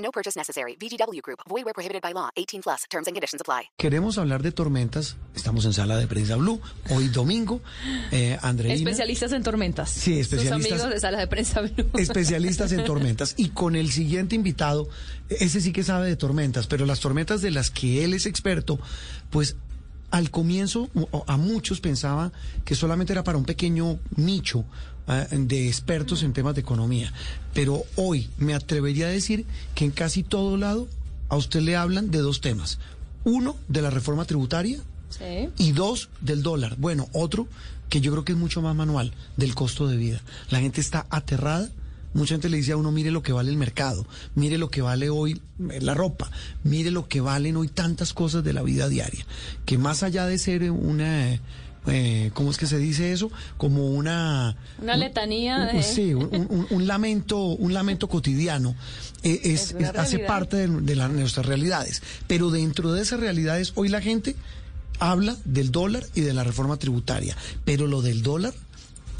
No purchase necessary. VGW Group. Void where prohibited by law. 18 plus. Terms and conditions apply. Queremos hablar de tormentas. Estamos en sala de prensa Blue. Hoy domingo, eh, Andreina. Especialistas en tormentas. Sí, especialistas. Los amigos de sala de prensa Blue. Especialistas en tormentas. Y con el siguiente invitado, ese sí que sabe de tormentas, pero las tormentas de las que él es experto, pues al comienzo a muchos pensaba que solamente era para un pequeño nicho uh, de expertos en temas de economía. Pero hoy me atrevería a decir que en casi todo lado a usted le hablan de dos temas. Uno, de la reforma tributaria. Sí. Y dos, del dólar. Bueno, otro que yo creo que es mucho más manual, del costo de vida. La gente está aterrada Mucha gente le dice a uno, mire lo que vale el mercado, mire lo que vale hoy la ropa, mire lo que valen hoy tantas cosas de la vida diaria, que más allá de ser una... Eh, ¿Cómo es que se dice eso? Como una... Una letanía un, de... Sí, un, un, un, lamento, un lamento cotidiano. Eh, es, es hace parte de, de, la, de nuestras realidades. Pero dentro de esas realidades, hoy la gente habla del dólar y de la reforma tributaria. Pero lo del dólar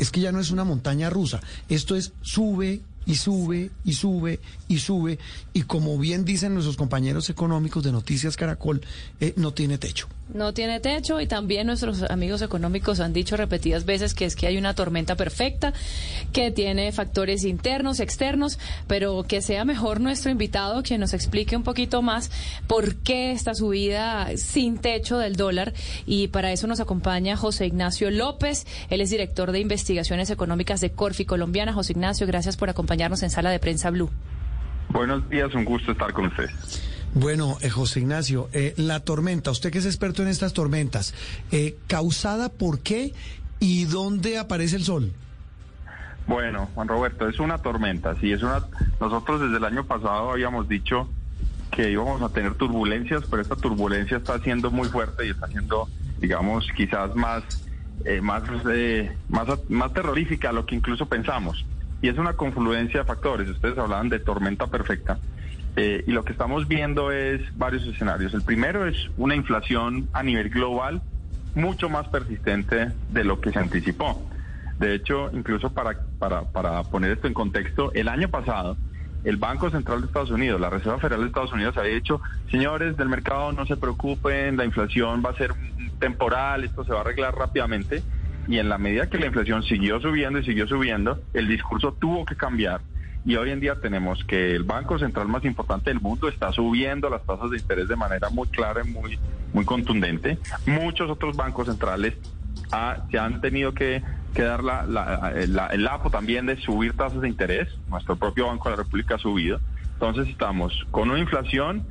es que ya no es una montaña rusa. Esto es sube y sube y sube y sube. Y como bien dicen nuestros compañeros económicos de Noticias Caracol, eh, no tiene techo. No tiene techo y también nuestros amigos económicos han dicho repetidas veces que es que hay una tormenta perfecta, que tiene factores internos, externos, pero que sea mejor nuestro invitado que nos explique un poquito más por qué esta subida sin techo del dólar. Y para eso nos acompaña José Ignacio López, él es director de investigaciones económicas de Corfi Colombiana. José Ignacio, gracias por acompañarnos en Sala de Prensa Blue. Buenos días, un gusto estar con ustedes. Bueno, eh, José Ignacio, eh, la tormenta, usted que es experto en estas tormentas, eh, ¿causada por qué y dónde aparece el sol? Bueno, Juan Roberto, es una tormenta, sí, es una... Nosotros desde el año pasado habíamos dicho que íbamos a tener turbulencias, pero esta turbulencia está siendo muy fuerte y está siendo, digamos, quizás más, eh, más, eh, más, más terrorífica a lo que incluso pensamos. Y es una confluencia de factores. Ustedes hablaban de tormenta perfecta. Eh, y lo que estamos viendo es varios escenarios. El primero es una inflación a nivel global mucho más persistente de lo que se anticipó. De hecho, incluso para, para, para poner esto en contexto, el año pasado el Banco Central de Estados Unidos, la Reserva Federal de Estados Unidos había dicho, señores del mercado, no se preocupen, la inflación va a ser temporal, esto se va a arreglar rápidamente. Y en la medida que la inflación siguió subiendo y siguió subiendo, el discurso tuvo que cambiar y hoy en día tenemos que el banco central más importante del mundo está subiendo las tasas de interés de manera muy clara y muy, muy contundente. Muchos otros bancos centrales ah, se han tenido que, dar la, el APO también de subir tasas de interés. Nuestro propio Banco de la República ha subido. Entonces estamos con una inflación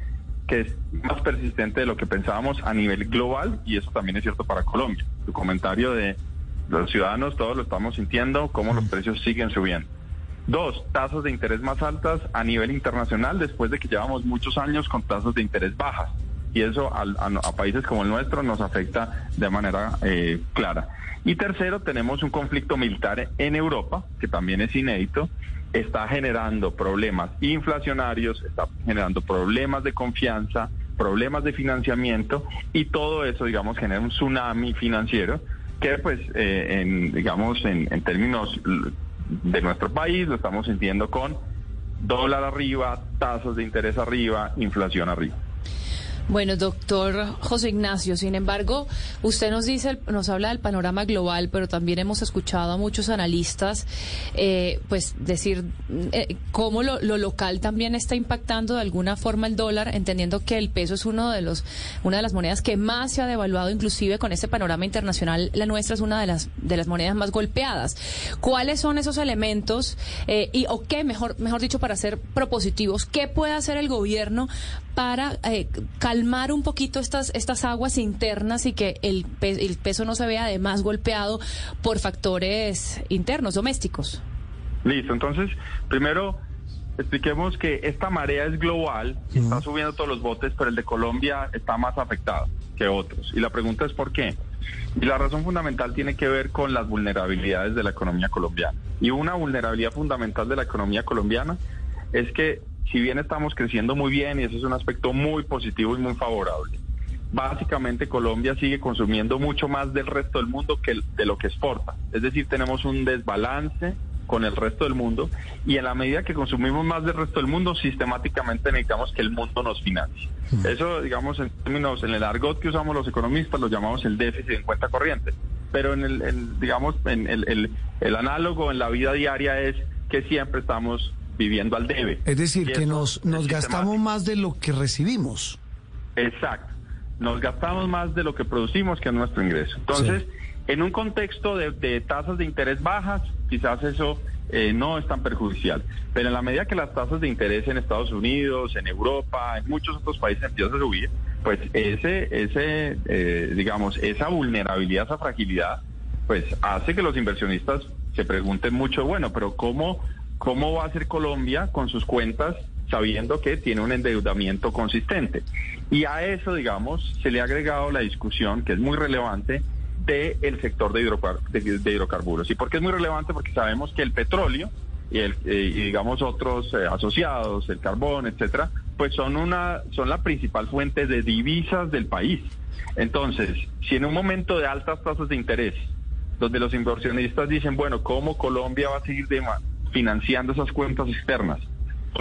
que es más persistente de lo que pensábamos a nivel global y eso también es cierto para Colombia. Tu comentario de los ciudadanos, todos lo estamos sintiendo, cómo los precios siguen subiendo. Dos, tasas de interés más altas a nivel internacional después de que llevamos muchos años con tasas de interés bajas. Y eso a, a, a países como el nuestro nos afecta de manera eh, clara. Y tercero, tenemos un conflicto militar en Europa, que también es inédito, está generando problemas inflacionarios, está generando problemas de confianza, problemas de financiamiento y todo eso, digamos, genera un tsunami financiero que, pues, eh, en, digamos, en, en términos de nuestro país, lo estamos sintiendo con dólar arriba, tasas de interés arriba, inflación arriba. Bueno, doctor José Ignacio, sin embargo, usted nos dice, nos habla del panorama global, pero también hemos escuchado a muchos analistas, eh, pues decir eh, cómo lo, lo, local también está impactando de alguna forma el dólar, entendiendo que el peso es uno de los, una de las monedas que más se ha devaluado, inclusive con este panorama internacional, la nuestra es una de las de las monedas más golpeadas. ¿Cuáles son esos elementos eh, y o qué, mejor mejor dicho, para ser propositivos, qué puede hacer el gobierno para calmar calmar un poquito estas, estas aguas internas y que el, pe el peso no se vea además golpeado por factores internos, domésticos. Listo, entonces, primero, expliquemos que esta marea es global, y está subiendo todos los botes, pero el de Colombia está más afectado que otros. Y la pregunta es por qué. Y la razón fundamental tiene que ver con las vulnerabilidades de la economía colombiana. Y una vulnerabilidad fundamental de la economía colombiana es que si bien estamos creciendo muy bien y ese es un aspecto muy positivo y muy favorable, básicamente Colombia sigue consumiendo mucho más del resto del mundo que de lo que exporta. Es decir, tenemos un desbalance con el resto del mundo y en la medida que consumimos más del resto del mundo, sistemáticamente necesitamos que el mundo nos financie. Eso, digamos, en términos, en el argot que usamos los economistas, lo llamamos el déficit en cuenta corriente. Pero en el, digamos, en el, el, el análogo en la vida diaria es que siempre estamos viviendo al debe. Es decir, que nos, nos gastamos más de lo que recibimos. Exacto. Nos gastamos más de lo que producimos que es nuestro ingreso. Entonces, en un contexto de, de, tasas de interés bajas, quizás eso eh, no es tan perjudicial. Pero en la medida que las tasas de interés en Estados Unidos, en Europa, en muchos otros países empiezan a subir, pues ese, ese, eh, digamos, esa vulnerabilidad, esa fragilidad, pues hace que los inversionistas se pregunten mucho, bueno, pero ¿cómo ¿Cómo va a ser Colombia con sus cuentas sabiendo que tiene un endeudamiento consistente? Y a eso, digamos, se le ha agregado la discusión, que es muy relevante, del sector de, de, hidrocarburos. ¿Y por qué es muy relevante? Porque sabemos que el petróleo y, el, y digamos otros eh, asociados, el carbón, etcétera, pues son una son la principal fuente de divisas del país. Entonces, si en un momento de altas tasas de interés, donde los inversionistas dicen, bueno, ¿cómo Colombia va a seguir de, financiando esas cuentas externas.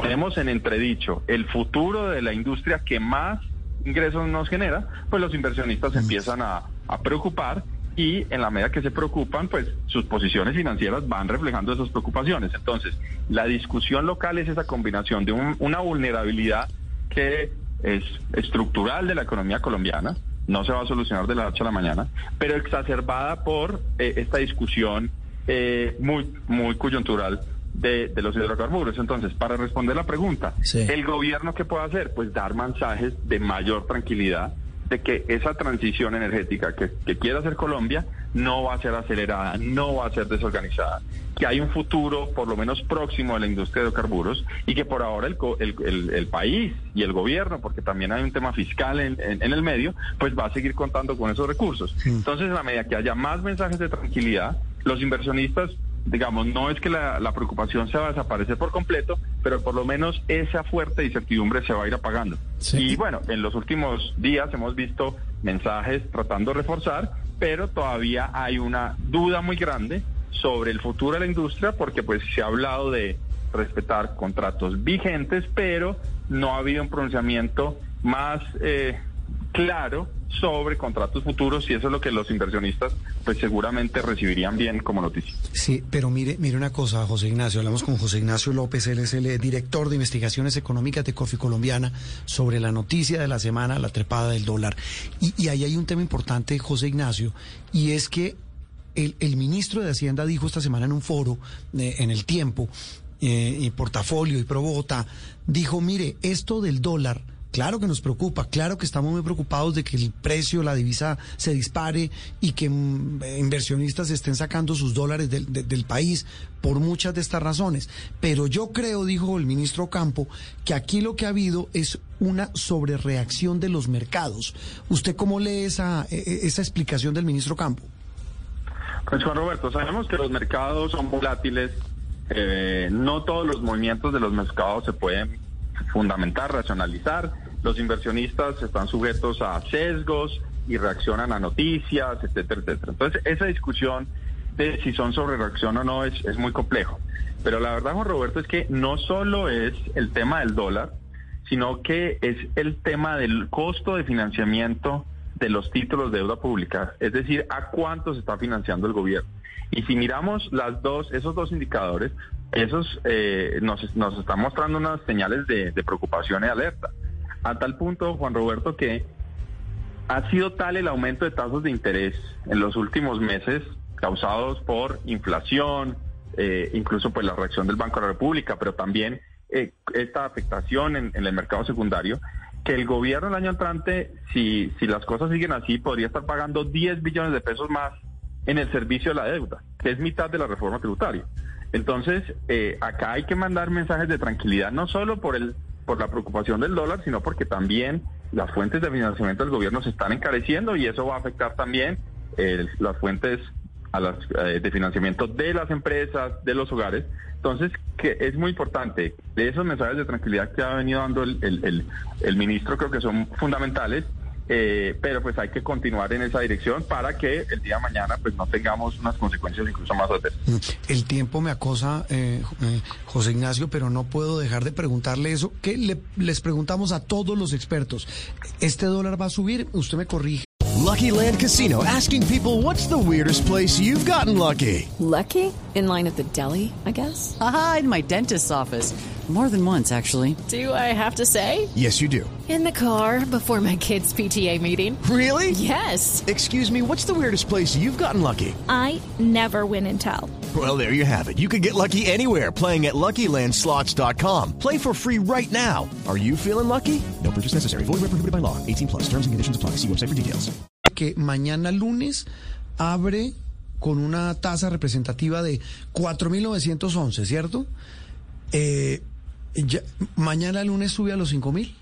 Tenemos en entredicho el futuro de la industria que más ingresos nos genera, pues los inversionistas empiezan a, preocupar y en la medida que se preocupan, pues sus posiciones financieras van reflejando esas preocupaciones. Entonces, la discusión local es esa combinación de una vulnerabilidad que es estructural de la economía colombiana, no se va a solucionar de la noche a la mañana, pero exacerbada por eh, esta discusión eh, muy, muy coyuntural de, los hidrocarburos. Entonces, para responder la pregunta, ¿el gobierno qué puede hacer? Pues dar mensajes de mayor tranquilidad de que esa transición energética que, quiere hacer Colombia no va a ser acelerada, no va a ser desorganizada, que hay un futuro por lo menos próximo a la industria de hidrocarburos y que por ahora el, el, el, país y el gobierno, porque también hay un tema fiscal en, en, el medio, pues va a seguir contando con esos recursos. Entonces, a medida que haya más mensajes de tranquilidad, los inversionistas digamos, no es que la, preocupación se va a desaparecer por completo, pero por lo menos esa fuerte incertidumbre se va a ir apagando. Y bueno, en los últimos días hemos visto mensajes tratando de reforzar, pero todavía hay una duda muy grande sobre el futuro de la industria porque pues se ha hablado de respetar contratos vigentes, pero no ha habido un pronunciamiento más eh, claro sobre contratos futuros y eso es lo que los inversionistas pues seguramente recibirían bien como noticia. Sí, pero mire, mire una cosa, José Ignacio, hablamos con José Ignacio López, él es el director de investigaciones económicas de Cofi Colombiana sobre la noticia de la semana, la trepada del dólar. Y, ahí hay un tema importante, José Ignacio, y es que el, el ministro de Hacienda dijo esta semana en un foro eh, en el tiempo, eh, y portafolio y Pro dijo, mire, esto del dólar Claro que nos preocupa, claro que estamos muy preocupados de que el precio, la divisa se dispare y que mm, inversionistas estén sacando sus dólares del, país por muchas de estas razones. Pero yo creo, dijo el ministro Campo, que aquí lo que ha habido es una sobrereacción de los mercados. ¿Usted cómo lee esa, e, e, esa explicación del ministro Campo? Pues Juan Roberto, sabemos que los mercados son volátiles, eh, no todos los movimientos de los mercados se pueden fundamentar, racionalizar. Los inversionistas están sujetos a sesgos y reaccionan a noticias, etcétera, etcétera. Entonces, esa discusión de si son sobre reacción o no es, es muy complejo. Pero la verdad, Juan Roberto, es que no solo es el tema del dólar, sino que es el tema del costo de financiamiento de los títulos de deuda pública, es decir, a cuánto se está financiando el gobierno. Y si miramos las dos, esos dos indicadores, esos eh, nos, nos están mostrando unas señales de, preocupación y alerta. A tal punto, Juan Roberto, que ha sido tal el aumento de tasas de interés en los últimos meses causados por inflación, eh, incluso pues la reacción del Banco de la República, pero también eh, esta afectación en, en, el mercado secundario, que el gobierno el año entrante, si, si las cosas siguen así, podría estar pagando 10 billones de pesos más en el servicio de la deuda, que es mitad de la reforma tributaria. Entonces, eh, acá hay que mandar mensajes de tranquilidad, no solo por el por la preocupación del dólar, sino porque también las fuentes de financiamiento del gobierno se están encareciendo y eso va a afectar también eh, las fuentes a las, eh, de financiamiento de las empresas, de los hogares. Entonces, que es muy importante, de esos mensajes de tranquilidad que ha venido dando el, el, el ministro, creo que son fundamentales eh, pero pues hay que continuar en esa dirección para que el día de mañana pues no tengamos unas consecuencias incluso más adversas. Mm, el tiempo me acosa, eh, eh, José Ignacio, pero no puedo dejar de preguntarle eso, que le, les preguntamos a todos los expertos. ¿Este dólar va a subir? Usted me corrige. Lucky Land Casino, asking people what's the weirdest place you've gotten lucky. Lucky? In line at the deli, I guess. Aha, in my dentist's office. More than once, actually. Do I have to say? Yes, you do. In the car before my kids' PTA meeting. Really? Yes. Excuse me, what's the weirdest place you've gotten lucky? I never win and tell. Well, there you have it. You can get lucky anywhere playing at LuckyLandSlots.com. Play for free right now. Are you feeling lucky? No purchase necessary. Void where prohibited by law. 18 plus. Terms and conditions apply. See website for details. Que mañana lunes abre con una tasa representativa de 4.911, ¿cierto? Eh, ya, mañana lunes sube a los 5 mil.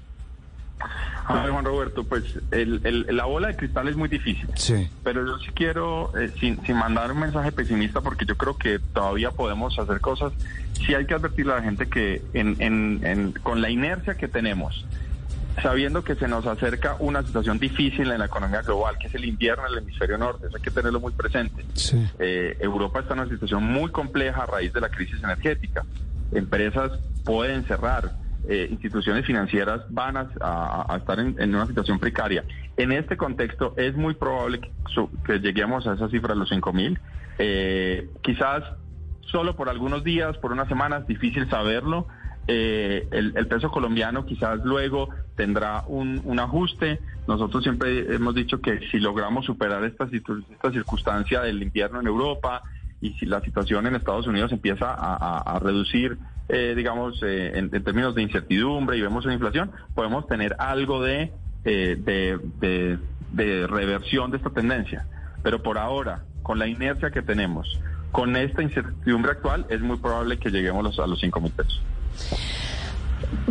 A ver, Juan Roberto, pues el, el, la bola de cristal es muy difícil. Sí. Pero yo sí quiero, eh, sin, sin mandar un mensaje pesimista, porque yo creo que todavía podemos hacer cosas, sí hay que advertirle a la gente que en, en, en, con la inercia que tenemos, sabiendo que se nos acerca una situación difícil en la economía global, que es el invierno en el hemisferio norte, eso hay que tenerlo muy presente. Sí. Eh, Europa está en una situación muy compleja a raíz de la crisis energética. Empresas pueden cerrar, eh, instituciones financieras van a, estar en, una situación precaria. En este contexto es muy probable que, que lleguemos a esa cifra de los 5 mil. Eh, quizás solo por algunos días, por unas semanas, difícil saberlo. Eh, el, peso colombiano quizás luego tendrá un, un, ajuste. Nosotros siempre hemos dicho que si logramos superar esta, esta circunstancia del invierno en Europa y si la situación en Estados Unidos empieza a, reducir eh, digamos, eh, en, términos de incertidumbre y vemos una inflación, podemos tener algo de, eh, de, reversión de esta tendencia. Pero por ahora, con la inercia que tenemos, con esta incertidumbre actual, es muy probable que lleguemos a los 5 mil pesos.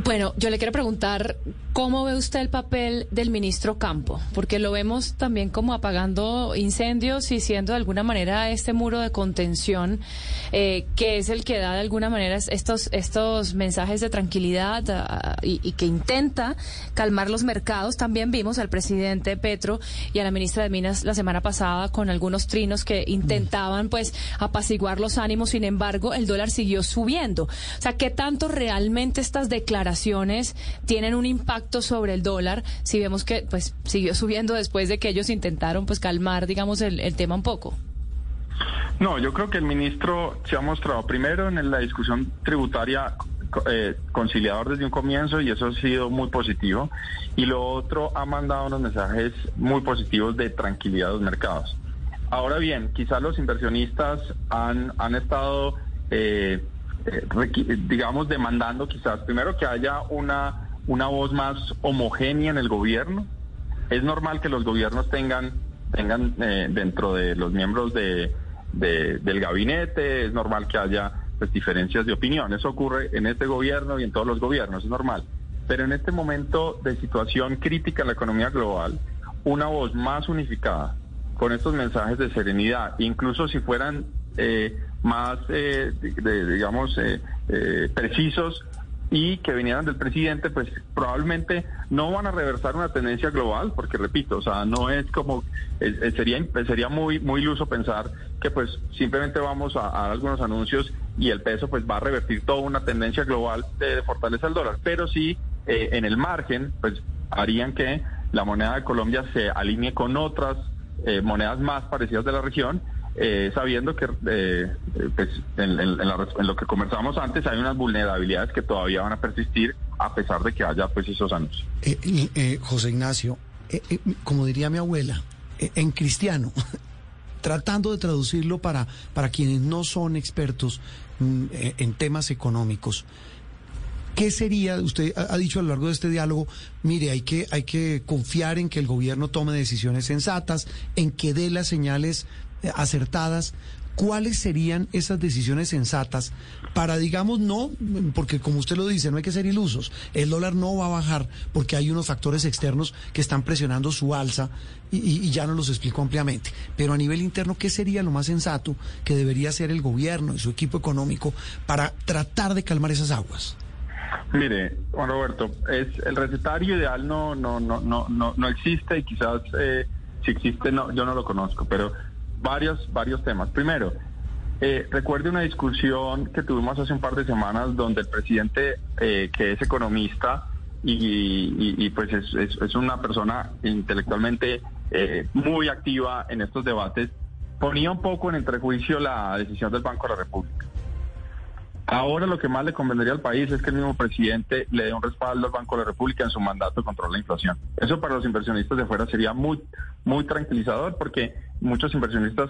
Bueno, yo le quiero preguntar cómo ve usted el papel del ministro Campo, porque lo vemos también como apagando incendios y siendo de alguna manera este muro de contención eh, que es el que da de alguna manera estos estos mensajes de tranquilidad uh, y, que intenta calmar los mercados. También vimos al presidente Petro y a la ministra de Minas la semana pasada con algunos trinos que intentaban pues apaciguar los ánimos. Sin embargo, el dólar siguió subiendo. O sea, ¿qué tanto realmente estas tienen un impacto sobre el dólar si vemos que pues siguió subiendo después de que ellos intentaron pues calmar digamos el, tema un poco? No, yo creo que el ministro se ha mostrado primero en la discusión tributaria eh, conciliador desde un comienzo y eso ha sido muy positivo. Y lo otro ha mandado unos mensajes muy positivos de tranquilidad a los mercados. Ahora bien, quizás los inversionistas han, han estado eh, digamos, demandando quizás primero que haya una, una voz más homogénea en el gobierno. Es normal que los gobiernos tengan, tengan eh, dentro de los miembros de, de, del gabinete, es normal que haya pues, diferencias de opinión. Eso ocurre en este gobierno y en todos los gobiernos, es normal. Pero en este momento de situación crítica en la economía global, una voz más unificada, con estos mensajes de serenidad, incluso si fueran eh, más, eh, digamos, eh, eh, precisos y que vinieran del presidente, pues probablemente no van a reversar una tendencia global, porque repito, o sea, no es como, eh, sería sería muy muy iluso pensar que pues simplemente vamos a, a, algunos anuncios y el peso pues va a revertir toda una tendencia global de, fortaleza del dólar, pero sí eh, en el margen pues harían que la moneda de Colombia se alinee con otras eh, monedas más parecidas de la región eh, sabiendo que eh, pues, en, en, la, en, lo que conversamos antes hay unas vulnerabilidades que todavía van a persistir a pesar de que haya pues esos anuncios. Eh, José Ignacio, como diría mi abuela, en cristiano, tratando de traducirlo para, para quienes no son expertos mm, en temas económicos. ¿Qué sería, usted ha dicho a lo largo de este diálogo, mire, hay que, hay que confiar en que el gobierno tome decisiones sensatas, en que dé las señales acertadas, ¿cuáles serían esas decisiones sensatas para, digamos, no, porque como usted lo dice, no hay que ser ilusos, el dólar no va a bajar porque hay unos factores externos que están presionando su alza y, y ya nos los explico ampliamente, pero a nivel interno, ¿qué sería lo más sensato que debería hacer el gobierno y su equipo económico para tratar de calmar esas aguas? Mire, Juan Roberto, es el recetario ideal no no no no no, no existe y quizás eh, si existe no yo no lo conozco, pero varios varios temas. Primero, eh, recuerde una discusión que tuvimos hace un par de semanas donde el presidente eh, que es economista y, pues es, es, es, una persona intelectualmente eh, muy activa en estos debates ponía un poco en entrejuicio la decisión del Banco de la República. Ahora lo que más le convendría al país es que el mismo presidente le dé un respaldo al Banco de la República en su mandato de control de la inflación. Eso para los inversionistas de fuera sería muy, muy tranquilizador porque muchos inversionistas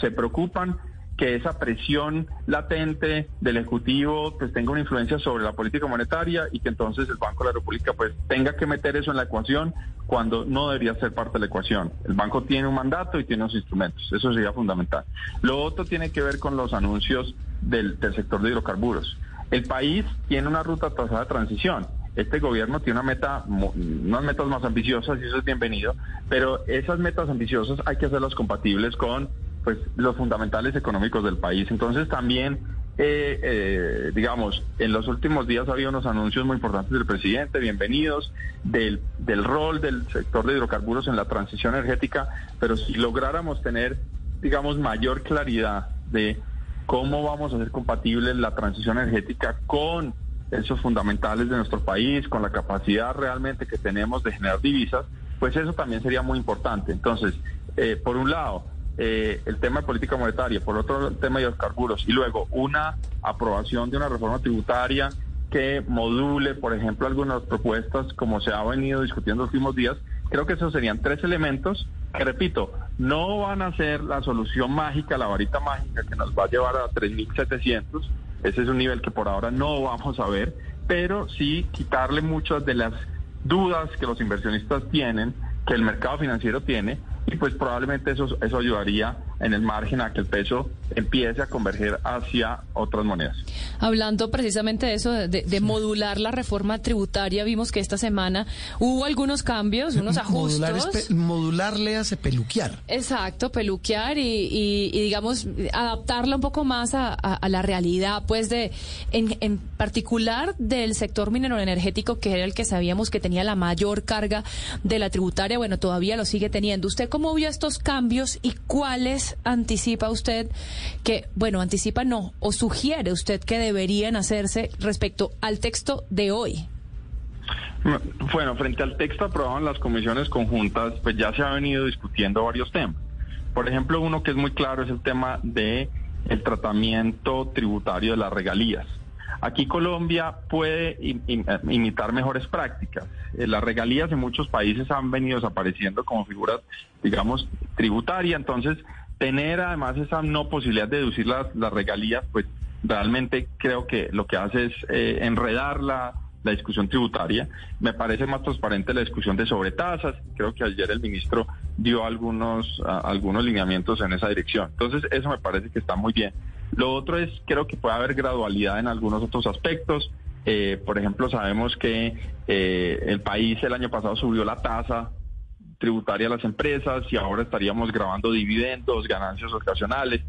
se preocupan que esa presión latente del Ejecutivo pues tenga una influencia sobre la política monetaria y que entonces el Banco de la República pues tenga que meter eso en la ecuación cuando no debería ser parte de la ecuación. El banco tiene un mandato y tiene unos instrumentos, eso sería fundamental. Lo otro tiene que ver con los anuncios del, sector de hidrocarburos. El país tiene una ruta trazada de transición este gobierno tiene una meta, unas metas más ambiciosas y eso es bienvenido, pero esas metas ambiciosas hay que hacerlas compatibles con pues los fundamentales económicos del país. Entonces también, eh, eh, digamos, en los últimos días ha habido unos anuncios muy importantes del presidente, bienvenidos, del, del rol del sector de hidrocarburos en la transición energética, pero si lográramos tener, digamos, mayor claridad de cómo vamos a hacer compatible la transición energética con esos fundamentales de nuestro país, con la capacidad realmente que tenemos de generar divisas, pues eso también sería muy importante. Entonces, eh, por un lado, eh, el tema de política monetaria, por otro el tema de los carburos y luego una aprobación de una reforma tributaria que module, por ejemplo, algunas propuestas como se ha venido discutiendo los últimos días. Creo que esos serían tres elementos que, repito, no van a ser la solución mágica, la varita mágica que nos va a llevar a 3.700. Ese es un nivel que por ahora no vamos a ver, pero sí quitarle muchas de las dudas que los inversionistas tienen, que el mercado financiero tiene, y pues probablemente eso, eso ayudaría en el margen a que el peso empiece a converger hacia otras monedas. Hablando precisamente de eso, de, modular la reforma tributaria, vimos que esta semana hubo algunos cambios, unos ajustes. Modular, modular le hace peluquear. Exacto, peluquear y, digamos, adaptarla un poco más a, la realidad, pues de, en, en particular del sector minero energético, que era el que sabíamos que tenía la mayor carga de la tributaria, bueno, todavía lo sigue teniendo. ¿Usted cómo vio estos cambios y cuáles anticipa usted que, bueno, anticipa no, o sugiere usted que deberían hacerse respecto al texto de hoy? Bueno, frente al texto aprobado en las comisiones conjuntas, pues ya se ha venido discutiendo varios temas. Por ejemplo, uno que es muy claro es el tema de el tratamiento tributario de las regalías. Aquí Colombia puede imitar mejores prácticas. Eh, las regalías en muchos países han venido desapareciendo como figuras, digamos, tributarias. Entonces, tener además esa no posibilidad de deducir las, las regalías, pues realmente creo que lo que hace es eh, enredar la, la, discusión tributaria. Me parece más transparente la discusión de sobretasas. Creo que ayer el ministro dio algunos, algunos lineamientos en esa dirección. Entonces, eso me parece que está muy bien. Lo otro es, creo que puede haber gradualidad en algunos otros aspectos. Eh, por ejemplo, sabemos que eh, el país el año pasado subió la tasa tributaria a las empresas y ahora estaríamos grabando dividendos, ganancias ocasionales.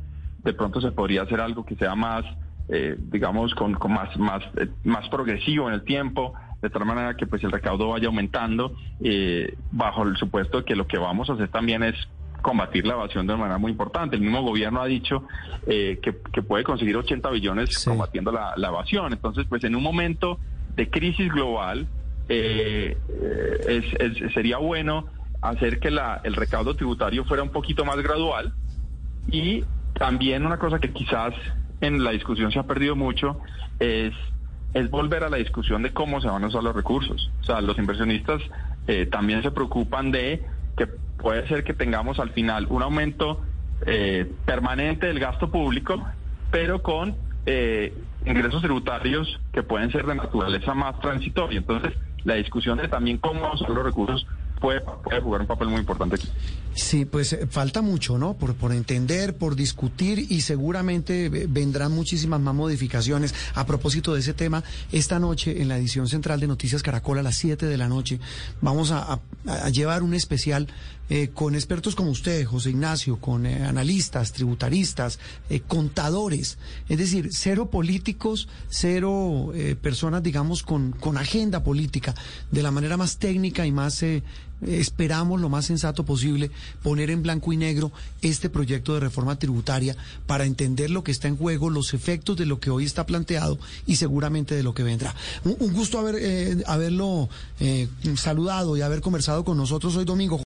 De pronto se podría hacer algo que sea más, eh, digamos, con, con, más, más, eh, más progresivo en el tiempo, de tal manera que pues el recaudo vaya aumentando, eh, bajo el supuesto de que lo que vamos a hacer también es combatir la evasión de manera muy importante. El mismo gobierno ha dicho que, que, puede conseguir 80 billones combatiendo la, la, evasión. Entonces, pues en un momento de crisis global, es, es, sería bueno hacer que la, el recaudo tributario fuera un poquito más gradual y también una cosa que quizás en la discusión se ha perdido mucho es, es volver a la discusión de cómo se van a usar los recursos. O sea, los inversionistas eh, también se preocupan de que puede ser que tengamos al final un aumento eh, permanente del gasto público, pero con eh, ingresos tributarios que pueden ser de naturaleza más transitoria. Entonces, la discusión de también cómo usar los recursos puede, jugar un papel muy importante aquí. Sí, pues eh, falta mucho, ¿no? Por, por entender, por discutir y seguramente eh, vendrán muchísimas más modificaciones. A propósito de ese tema, esta noche en la edición central de Noticias Caracol a las 7 de la noche vamos a, a- llevar un especial eh, con expertos como usted, José Ignacio, con eh, analistas, tributaristas, eh, contadores, es decir, cero políticos, cero eh, personas, digamos, con, con agenda política, de la manera más técnica y más... esperamos lo más sensato posible poner en blanco y negro este proyecto de reforma tributaria para entender lo que está en juego, los efectos de lo que hoy está planteado y seguramente de lo que vendrá. Un, un gusto haber, eh, haberlo eh, saludado y haber conversado con nosotros hoy domingo.